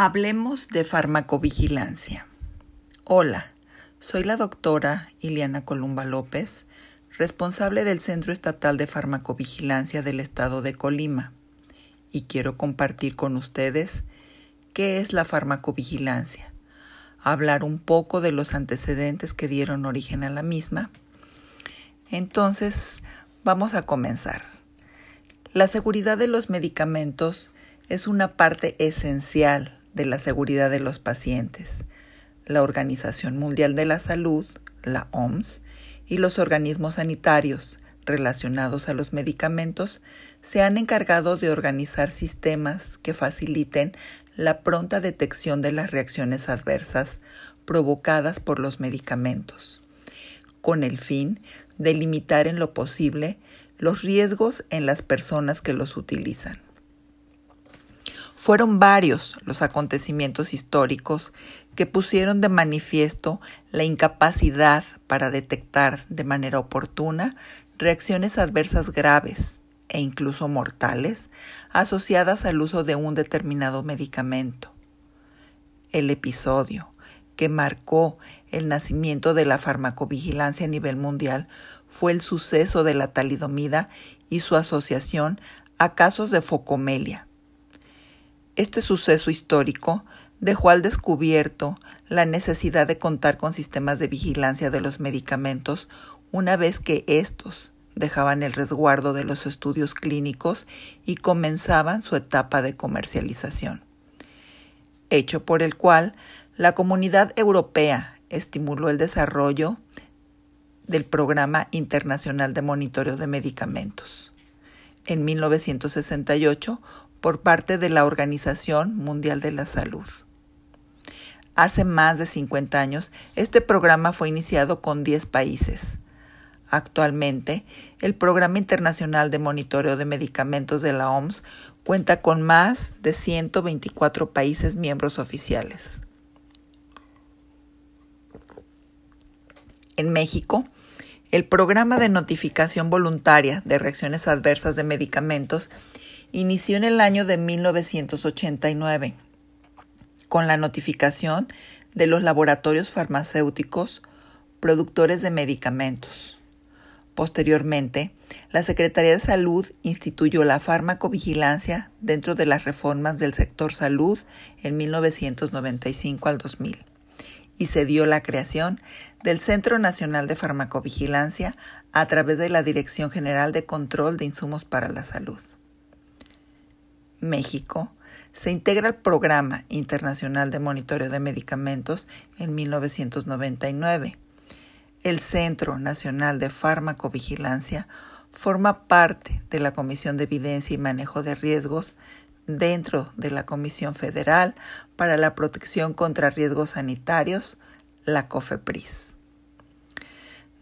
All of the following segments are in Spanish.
Hablemos de farmacovigilancia. Hola, soy la doctora Iliana Columba López, responsable del Centro Estatal de Farmacovigilancia del Estado de Colima, y quiero compartir con ustedes qué es la farmacovigilancia, hablar un poco de los antecedentes que dieron origen a la misma. Entonces, vamos a comenzar. La seguridad de los medicamentos es una parte esencial de la seguridad de los pacientes. La Organización Mundial de la Salud, la OMS, y los organismos sanitarios relacionados a los medicamentos se han encargado de organizar sistemas que faciliten la pronta detección de las reacciones adversas provocadas por los medicamentos, con el fin de limitar en lo posible los riesgos en las personas que los utilizan. Fueron varios los acontecimientos históricos que pusieron de manifiesto la incapacidad para detectar de manera oportuna reacciones adversas graves e incluso mortales asociadas al uso de un determinado medicamento. El episodio que marcó el nacimiento de la farmacovigilancia a nivel mundial fue el suceso de la talidomida y su asociación a casos de focomelia, este suceso histórico dejó al descubierto la necesidad de contar con sistemas de vigilancia de los medicamentos una vez que estos dejaban el resguardo de los estudios clínicos y comenzaban su etapa de comercialización, hecho por el cual la comunidad europea estimuló el desarrollo del Programa Internacional de Monitoreo de Medicamentos. En 1968 por parte de la Organización Mundial de la Salud. Hace más de 50 años, este programa fue iniciado con 10 países. Actualmente, el Programa Internacional de Monitoreo de Medicamentos de la OMS cuenta con más de 124 países miembros oficiales. En México, el Programa de Notificación Voluntaria de Reacciones Adversas de Medicamentos inició en el año de 1989 con la notificación de los laboratorios farmacéuticos productores de medicamentos. Posteriormente, la Secretaría de Salud instituyó la farmacovigilancia dentro de las reformas del sector salud en 1995 al 2000 y se dio la creación del Centro Nacional de Farmacovigilancia a través de la Dirección General de Control de Insumos para la Salud. México, se integra al Programa Internacional de Monitoreo de Medicamentos en 1999. El Centro Nacional de Farmacovigilancia forma parte de la Comisión de Evidencia y Manejo de Riesgos dentro de la Comisión Federal para la Protección contra Riesgos Sanitarios, la COFEPRIS.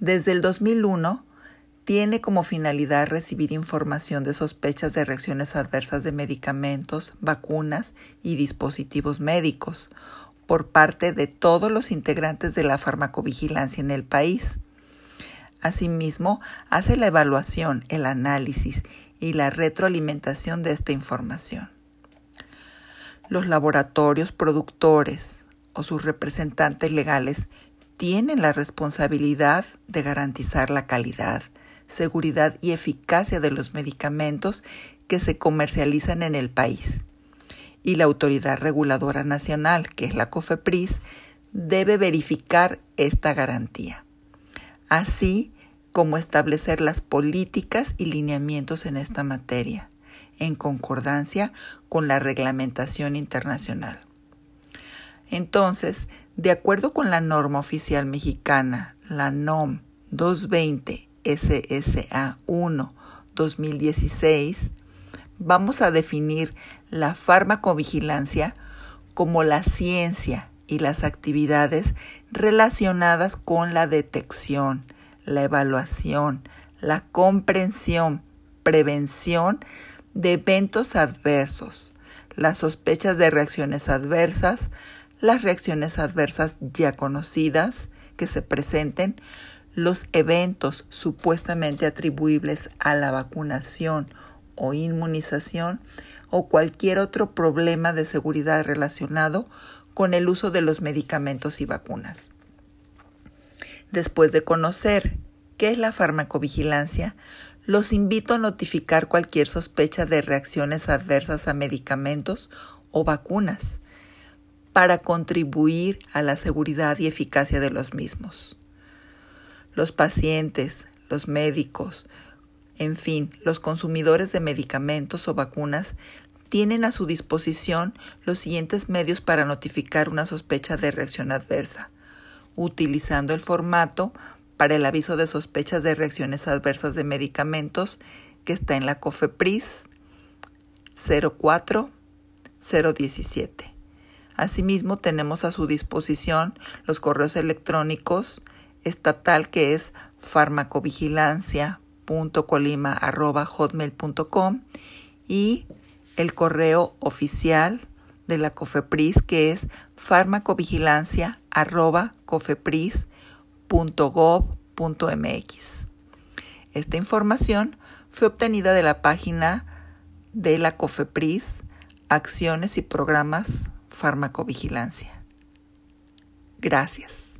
Desde el 2001, tiene como finalidad recibir información de sospechas de reacciones adversas de medicamentos, vacunas y dispositivos médicos por parte de todos los integrantes de la farmacovigilancia en el país. Asimismo, hace la evaluación, el análisis y la retroalimentación de esta información. Los laboratorios productores o sus representantes legales tienen la responsabilidad de garantizar la calidad, seguridad y eficacia de los medicamentos que se comercializan en el país. Y la Autoridad Reguladora Nacional, que es la COFEPRIS, debe verificar esta garantía, así como establecer las políticas y lineamientos en esta materia, en concordancia con la reglamentación internacional. Entonces, de acuerdo con la norma oficial mexicana, la NOM 220 SSA 1 2016, vamos a definir la farmacovigilancia como la ciencia y las actividades relacionadas con la detección, la evaluación, la comprensión, prevención de eventos adversos, las sospechas de reacciones adversas, las reacciones adversas ya conocidas que se presenten, los eventos supuestamente atribuibles a la vacunación o inmunización o cualquier otro problema de seguridad relacionado con el uso de los medicamentos y vacunas. Después de conocer qué es la farmacovigilancia, los invito a notificar cualquier sospecha de reacciones adversas a medicamentos o vacunas para contribuir a la seguridad y eficacia de los mismos. Los pacientes, los médicos, en fin, los consumidores de medicamentos o vacunas tienen a su disposición los siguientes medios para notificar una sospecha de reacción adversa, utilizando el formato para el aviso de sospechas de reacciones adversas de medicamentos que está en la COFEPRIS 04017. Asimismo, tenemos a su disposición los correos electrónicos estatal que es farmacovigilancia.colima.hotmail.com y el correo oficial de la COFEPRIS que es farmacovigilancia.cofepris.gov.mx. Esta información fue obtenida de la página de la COFEPRIS, Acciones y Programas Farmacovigilancia. Gracias.